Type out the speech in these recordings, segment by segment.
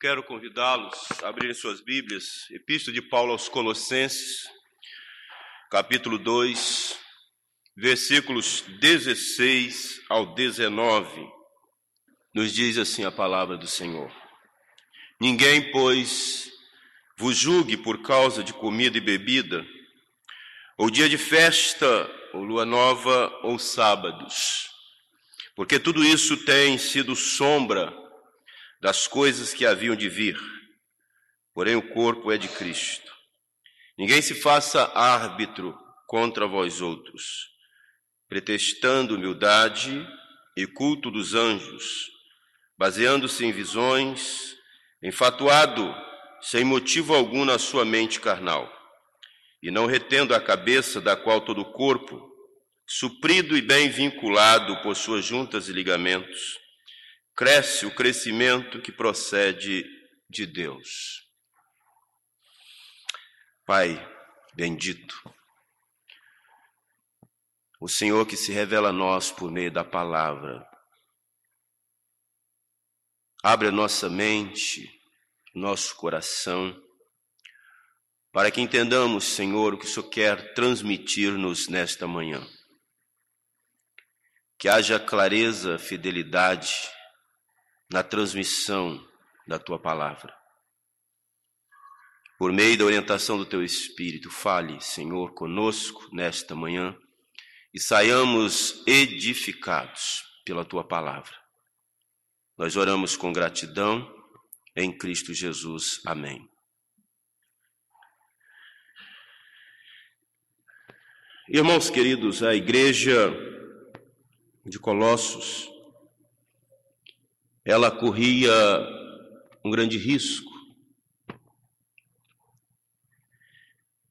quero convidá-los a abrirem suas Bíblias, Epístola de Paulo aos Colossenses, capítulo 2, versículos 16 ao 19. Nos diz assim a palavra do Senhor: Ninguém, pois, vos julgue por causa de comida e bebida, ou dia de festa, ou lua nova, ou sábados, porque tudo isso tem sido sombra das coisas que haviam de vir, porém o corpo é de Cristo. Ninguém se faça árbitro contra vós outros, pretextando humildade e culto dos anjos, baseando-se em visões, enfatuado sem motivo algum na sua mente carnal, e não retendo a cabeça da qual todo o corpo, suprido e bem vinculado por suas juntas e ligamentos, cresce o crescimento que procede de Deus. Pai bendito, o Senhor que se revela a nós por meio da palavra, abre a nossa mente, nosso coração, para que entendamos, Senhor, o que o Senhor quer transmitir-nos nesta manhã. Que haja clareza, fidelidade, na transmissão da tua palavra. Por meio da orientação do teu Espírito, fale, Senhor, conosco nesta manhã e saiamos edificados pela tua palavra. Nós oramos com gratidão em Cristo Jesus. Amém. Irmãos queridos, a igreja de Colossos ela corria um grande risco.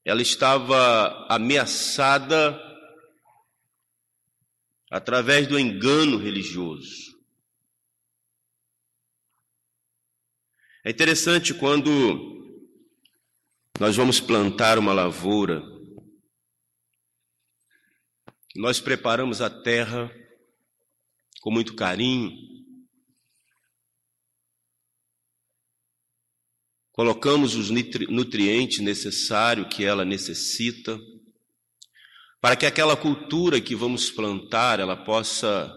Ela estava ameaçada através do engano religioso. É interessante quando nós vamos plantar uma lavoura, nós preparamos a terra com muito carinho, colocamos os nutrientes necessários que ela necessita, para que aquela cultura que vamos plantar, ela possa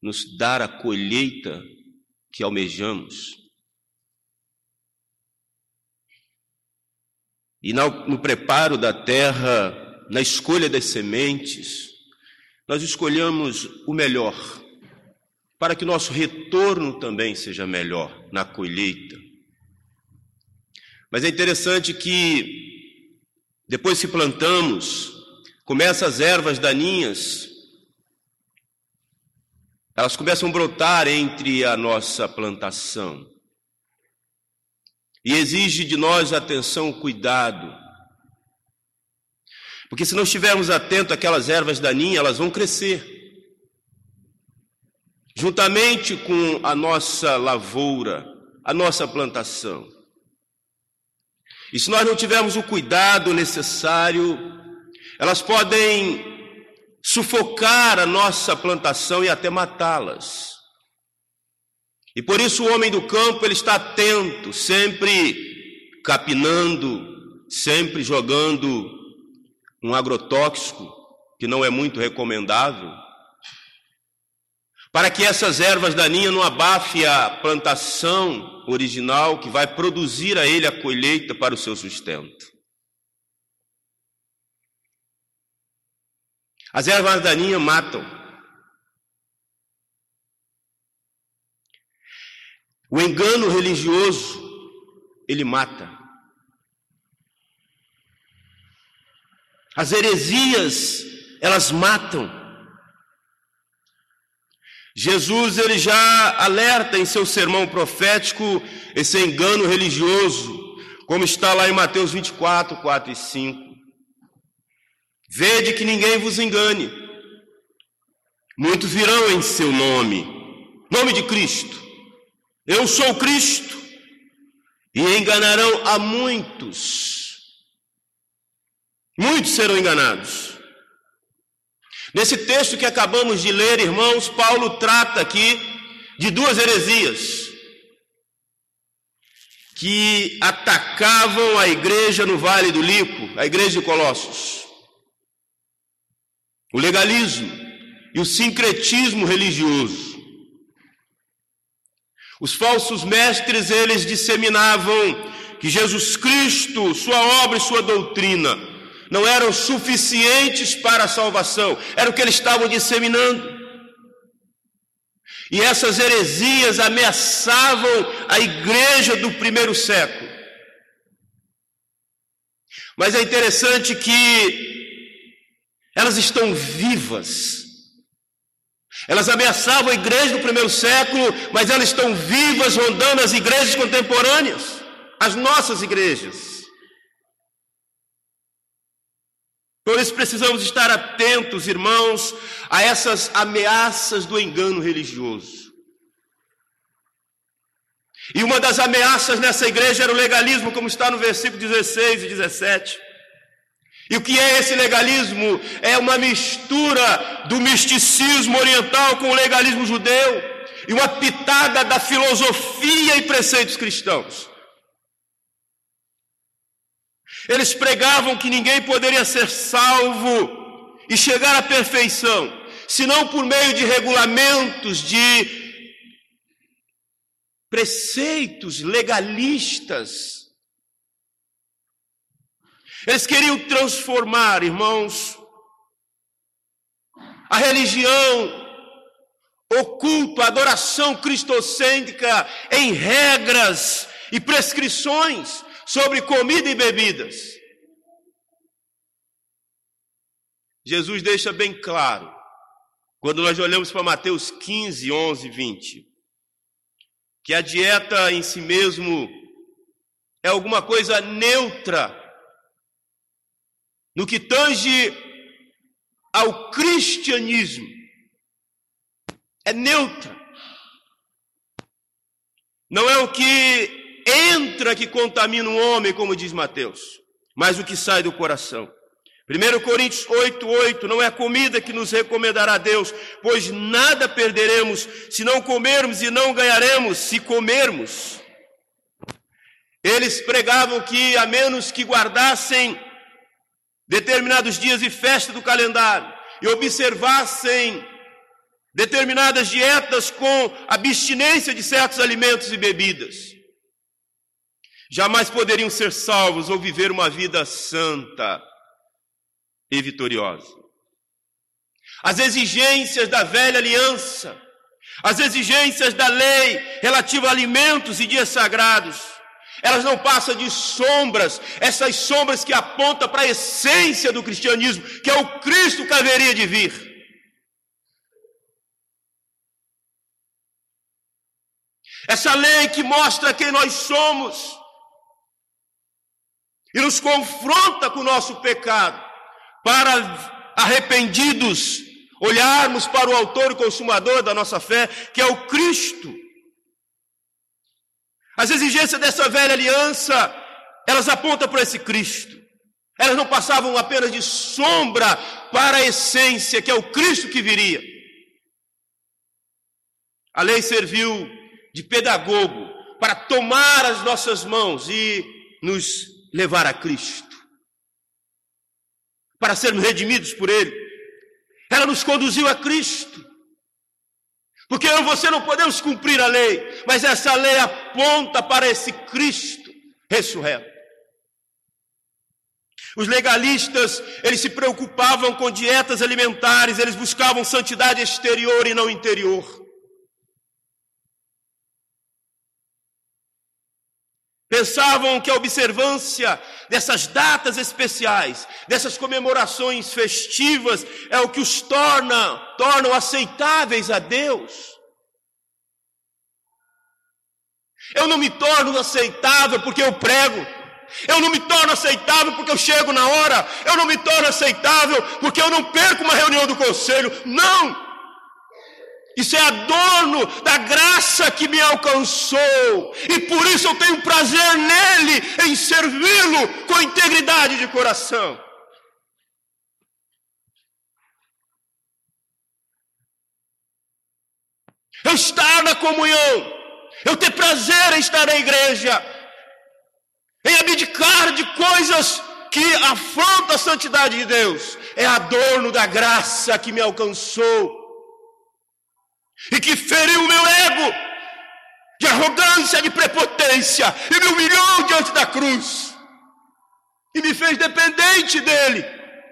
nos dar a colheita que almejamos. E no preparo da terra, na escolha das sementes, nós escolhemos o melhor, para que nosso retorno também seja melhor na colheita. Mas é interessante que depois que plantamos, começam as ervas daninhas, elas começam a brotar entre a nossa plantação. E exige de nós atenção, cuidado. Porque se não estivermos atentos àquelas ervas daninhas, elas vão crescer. Juntamente com a nossa lavoura, a nossa plantação. E se nós não tivermos o cuidado necessário, elas podem sufocar a nossa plantação e até matá-las. E por isso o homem do campo ele está atento, sempre capinando, sempre jogando um agrotóxico que não é muito recomendável, para que essas ervas daninhas não abafem a plantação original que vai produzir a ele a colheita para o seu sustento. As ervas daninhas matam. O engano religioso, ele mata. As heresias, elas matam. Jesus ele já alerta em seu sermão profético esse engano religioso, como está lá em Mateus 24, 4 e 5. Vede que ninguém vos engane. Muitos virão em seu nome, nome de Cristo. Eu sou Cristo. E enganarão a muitos. Muitos serão enganados. Nesse texto que acabamos de ler, irmãos, Paulo trata aqui de duas heresias. que atacavam a igreja no Vale do Lico, a igreja de Colossos. O legalismo e o sincretismo religioso. Os falsos mestres, eles disseminavam que Jesus Cristo, sua obra e sua doutrina não eram suficientes para a salvação, era o que eles estavam disseminando. E essas heresias ameaçavam a igreja do primeiro século. Mas é interessante que elas estão vivas. Elas ameaçavam a igreja do primeiro século, mas elas estão vivas rondando as igrejas contemporâneas, as nossas igrejas. Por precisamos estar atentos, irmãos, a essas ameaças do engano religioso. E uma das ameaças nessa igreja era o legalismo, como está no versículo 16 e 17. E o que é esse legalismo? É uma mistura do misticismo oriental com o legalismo judeu e uma pitada da filosofia e preceitos cristãos. Eles pregavam que ninguém poderia ser salvo e chegar à perfeição, senão por meio de regulamentos, de preceitos legalistas. Eles queriam transformar, irmãos, a religião, o culto, a adoração cristocêntrica em regras e prescrições sobre comida e bebidas. Jesus deixa bem claro, quando nós olhamos para Mateus 15, 11, 20, que a dieta em si mesmo é alguma coisa neutra no que tange ao cristianismo. É neutra. Não é o que entra que contamina o homem, como diz Mateus, mas o que sai do coração. 1 Coríntios 8, 8, não é a comida que nos recomendará Deus, pois nada perderemos se não comermos e não ganharemos se comermos. Eles pregavam que, a menos que guardassem determinados dias e festa do calendário e observassem determinadas dietas com abstinência de certos alimentos e bebidas, jamais poderiam ser salvos ou viver uma vida santa e vitoriosa. As exigências da velha aliança, as exigências da lei relativa a alimentos e dias sagrados, elas não passam de sombras, essas sombras que apontam para a essência do cristianismo, que é o Cristo que haveria de vir. Essa lei que mostra quem nós somos, e nos confronta com o nosso pecado, para arrependidos olharmos para o autor e consumador da nossa fé, que é o Cristo. As exigências dessa velha aliança, elas apontam para esse Cristo. Elas não passavam apenas de sombra para a essência, que é o Cristo que viria. A lei serviu de pedagogo para tomar as nossas mãos e nos levar a Cristo, para sermos redimidos por Ele. Ela nos conduziu a Cristo. Porque eu e você não podemos cumprir a lei, mas essa lei aponta para esse Cristo ressurreto. Os legalistas, eles se preocupavam com dietas alimentares, eles buscavam santidade exterior e não interior. Pensavam que a observância dessas datas especiais, dessas comemorações festivas, é o que os torna, tornam aceitáveis a Deus. Eu não me torno aceitável porque eu prego. Eu não me torno aceitável porque eu chego na hora. Eu não me torno aceitável porque eu não perco uma reunião do conselho. Não! Isso é adorno da graça que me alcançou. E por isso eu tenho prazer nele, em servi-lo com integridade de coração. Eu estar na comunhão, eu ter prazer em estar na igreja, abdicar de coisas que afrontam a santidade de Deus. É adorno da graça que me alcançou e que feriu o meu ego de arrogância, de prepotência e me humilhou diante da cruz e me fez dependente dele,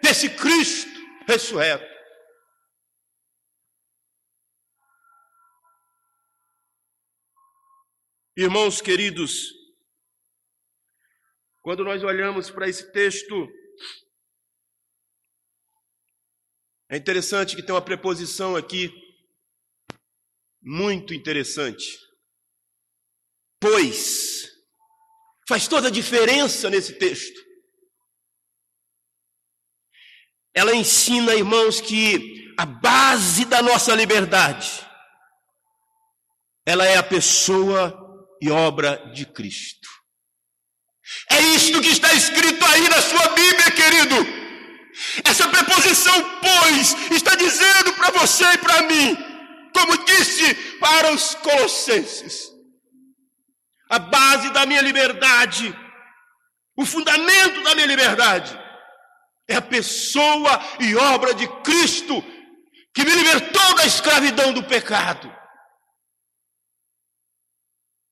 desse Cristo ressurreto. Irmãos queridos, quando nós olhamos para esse texto, é interessante que tem uma preposição aqui, muito interessante. Pois, faz toda a diferença nesse texto. Ela ensina, irmãos, que a base da nossa liberdade, ela é a pessoa e obra de Cristo. É isto que está escrito aí na sua Bíblia, querido. Essa preposição, pois, está dizendo para você e para mim, como disse para os Colossenses, a base da minha liberdade, o fundamento da minha liberdade, é a pessoa e obra de Cristo, que me libertou da escravidão do pecado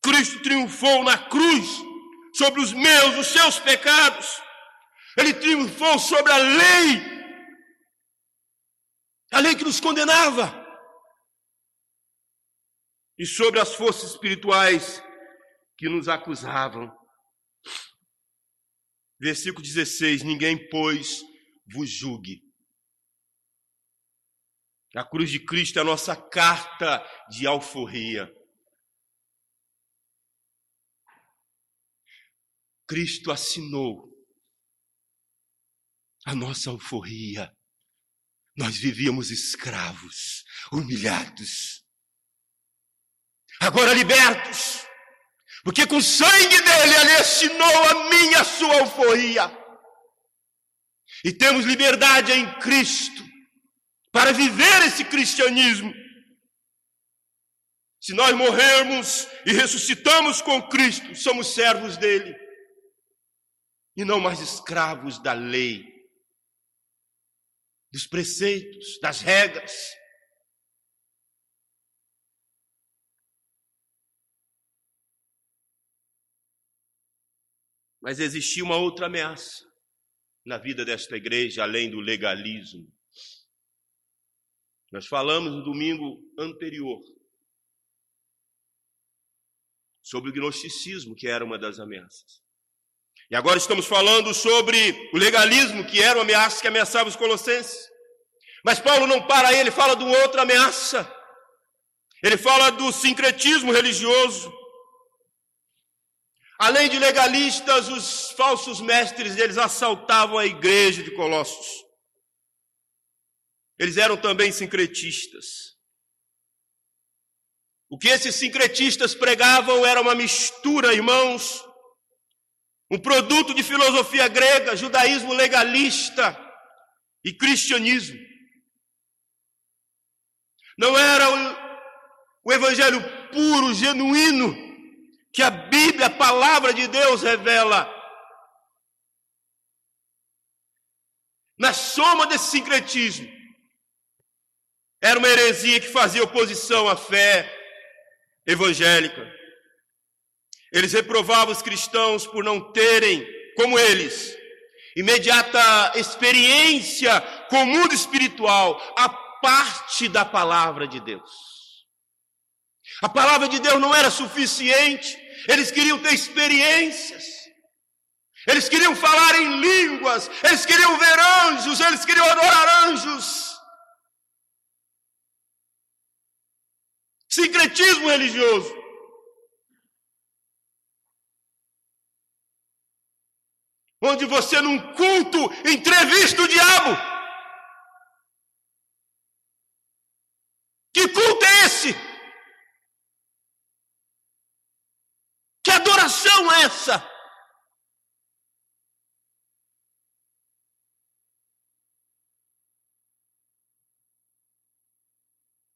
Cristo triunfou na cruz sobre os meus, os seus pecados. Ele triunfou sobre a lei, a lei que nos condenava, e sobre as forças espirituais que nos acusavam. Versículo 16: Ninguém, pois, vos julgue. A cruz de Cristo é a nossa carta de alforria. Cristo assinou a nossa alforria. Nós vivíamos escravos, humilhados. Agora libertos, porque com o sangue dele ele assinou a minha, sua alforria. E temos liberdade em Cristo para viver esse cristianismo. Se nós morrermos e ressuscitamos com Cristo, somos servos dele e não mais escravos da lei, dos preceitos, das regras. Mas existia uma outra ameaça na vida desta igreja, além do legalismo. Nós falamos no domingo anterior sobre o gnosticismo, que era uma das ameaças. E agora estamos falando sobre o legalismo, que era uma ameaça que ameaçava os colossenses. Mas Paulo não para aí, ele fala de outra ameaça. Ele fala do sincretismo religioso. Além de legalistas, os falsos mestres, eles assaltavam a igreja de Colossos. Eles eram também sincretistas. O que esses sincretistas pregavam era uma mistura, irmãos, um produto de filosofia grega, judaísmo legalista e cristianismo. Não era o, o evangelho puro, genuíno, que a Bíblia, a palavra de Deus revela. Na soma desse sincretismo, era uma heresia que fazia oposição à fé evangélica. Eles reprovavam os cristãos por não terem, como eles, imediata experiência com o mundo espiritual, a parte da palavra de Deus. A palavra de Deus não era suficiente, eles queriam ter experiências, eles queriam falar em línguas, eles queriam ver anjos, eles queriam adorar anjos. Sincretismo religioso. onde você, num culto, entrevista o diabo. Que culto é é essa?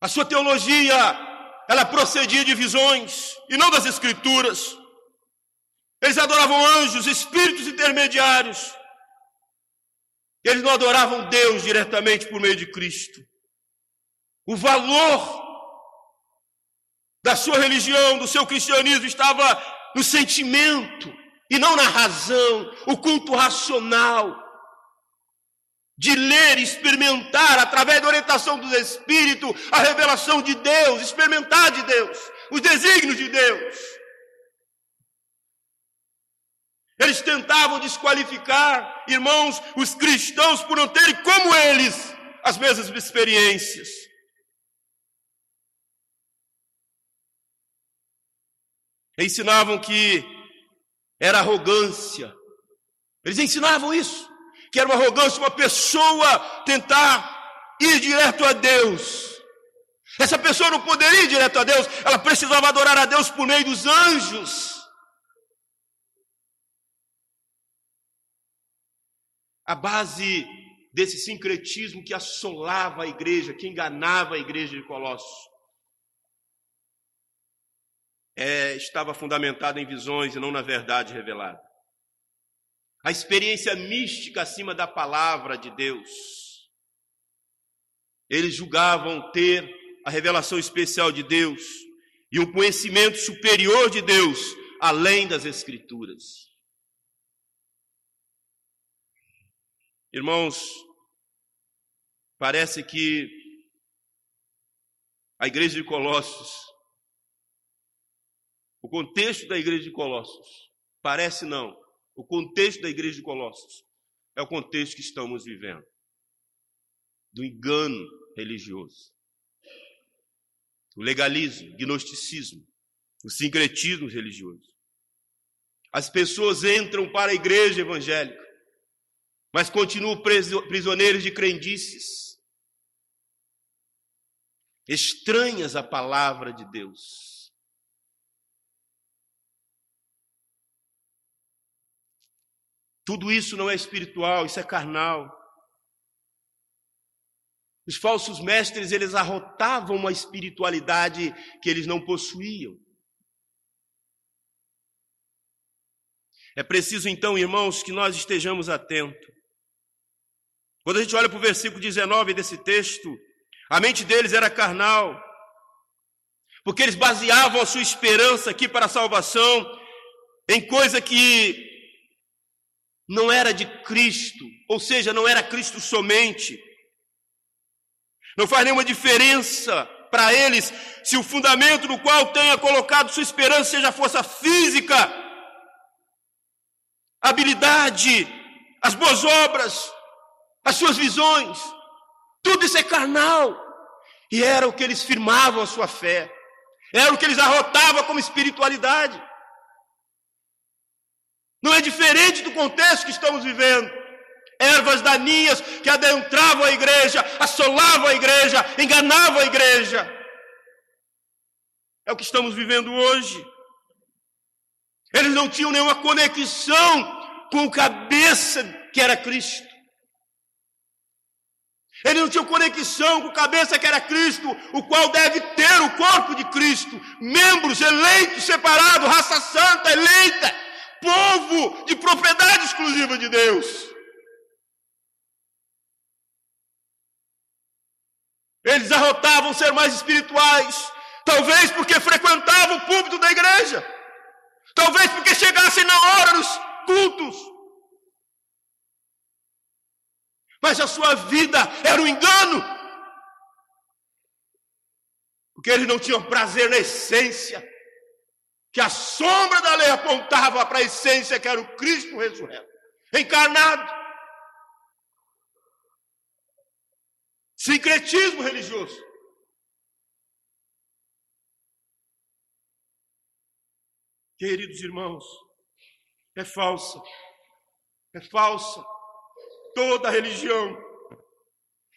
A sua teologia, ela procedia de visões e não das escrituras. Eles adoravam anjos, espíritos intermediários. Eles não adoravam Deus diretamente por meio de Cristo. O valor da sua religião, do seu cristianismo, estava no sentimento e não na razão, o culto racional de ler, experimentar através da orientação do Espírito a revelação de Deus, experimentar de Deus, os desígnios de Deus. Eles tentavam desqualificar, irmãos, os cristãos por não terem como eles as mesmas experiências. Ensinavam que era arrogância. Eles ensinavam isso que era uma arrogância, uma pessoa tentar ir direto a Deus. Essa pessoa não poderia ir direto a Deus, ela precisava adorar a Deus por meio dos anjos. A base desse sincretismo que assolava a igreja, que enganava a igreja de Colossos, é, estava fundamentada em visões e não na verdade revelada a experiência mística acima da palavra de Deus. Eles julgavam ter a revelação especial de Deus e um conhecimento superior de Deus, além das Escrituras. Irmãos, parece que a igreja de Colossos, o contexto da igreja de Colossos, parece não, o contexto da igreja de Colossos é o contexto que estamos vivendo. Do engano religioso, o legalismo, o gnosticismo, o sincretismo religioso. As pessoas entram para a igreja evangélica, mas continuam prisioneiros de crendices, estranhas à palavra de Deus. Tudo isso não é espiritual, isso é carnal. Os falsos mestres, eles arrotavam uma espiritualidade que eles não possuíam. É preciso então, irmãos, que nós estejamos atentos. Quando a gente olha para o versículo 19 desse texto, a mente deles era carnal, porque eles baseavam a sua esperança aqui para a salvação em coisa que não era de Cristo, ou seja, não era Cristo somente. Não faz nenhuma diferença para eles se o fundamento no qual tenha colocado sua esperança seja força física, habilidade, as boas obras, as suas visões. Tudo isso é carnal. E era o que eles firmavam a sua fé. Era o que eles arrotavam como espiritualidade. Não é diferente do contexto que estamos vivendo. Ervas daninhas que adentravam a igreja, assolavam a igreja, enganavam a igreja. É o que estamos vivendo hoje. Eles não tinham nenhuma conexão com o cabeça que era Cristo. Eles não tinham conexão com o cabeça que era Cristo, o qual deve ter o corpo de Cristo, membros eleitos, separados, raça santa, eleita povo de propriedade exclusiva de Deus. Eles arrotavam ser mais espirituais, talvez porque frequentavam o púlpito da igreja, talvez porque chegassem na hora dos cultos. Mas a sua vida era um engano, porque eles não tinham prazer na essência que a sombra da lei apontava para a essência que era o Cristo ressurreto, encarnado. Sincretismo religioso. Queridos irmãos, é falsa, é falsa toda religião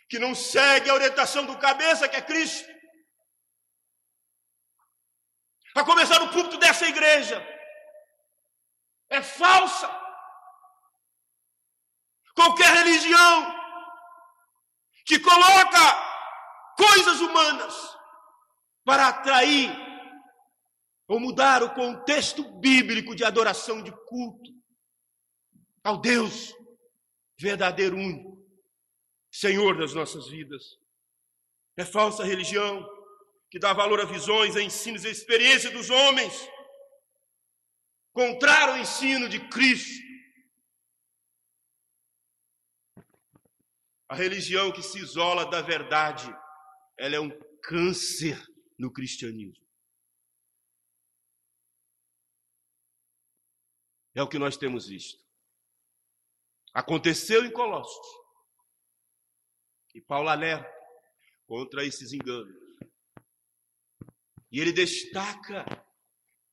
que não segue a orientação do cabeça que é Cristo a começar no púlpito dessa igreja, é falsa. Qualquer religião que coloca coisas humanas para atrair ou mudar o contexto bíblico de adoração de culto ao Deus verdadeiro único, Senhor das nossas vidas. É falsa religião que dá valor a visões, a ensinos e a experiência dos homens, contrário ao ensino de Cristo. A religião que se isola da verdade, ela é um câncer no cristianismo. É o que nós temos visto. Aconteceu em Colossos. E Paulo alerta contra esses enganos. E ele destaca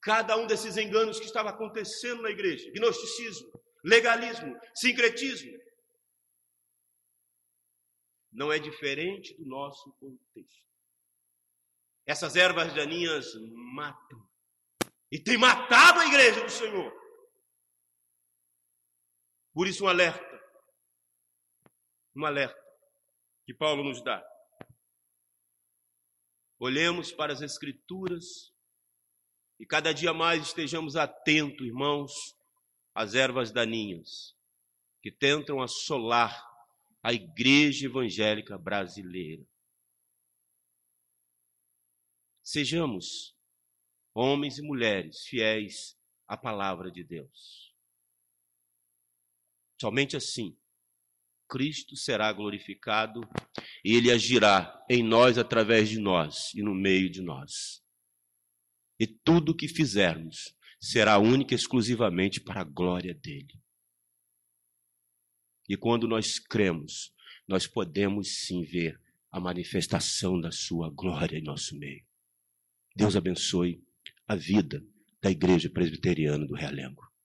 cada um desses enganos que estava acontecendo na igreja: gnosticismo, legalismo, sincretismo. Não é diferente do nosso contexto. Essas ervas daninhas matam. E tem matado a igreja do Senhor. Por isso, um alerta. Um alerta que Paulo nos dá. Olhemos para as Escrituras e cada dia mais estejamos atentos, irmãos, às ervas daninhas que tentam assolar a igreja evangélica brasileira. Sejamos homens e mulheres fiéis à palavra de Deus. Somente assim Cristo será glorificado e ele agirá em nós, através de nós e no meio de nós. E tudo o que fizermos será única e exclusivamente para a glória dele. E quando nós cremos, nós podemos sim ver a manifestação da sua glória em nosso meio. Deus abençoe a vida da Igreja Presbiteriana do Realengo.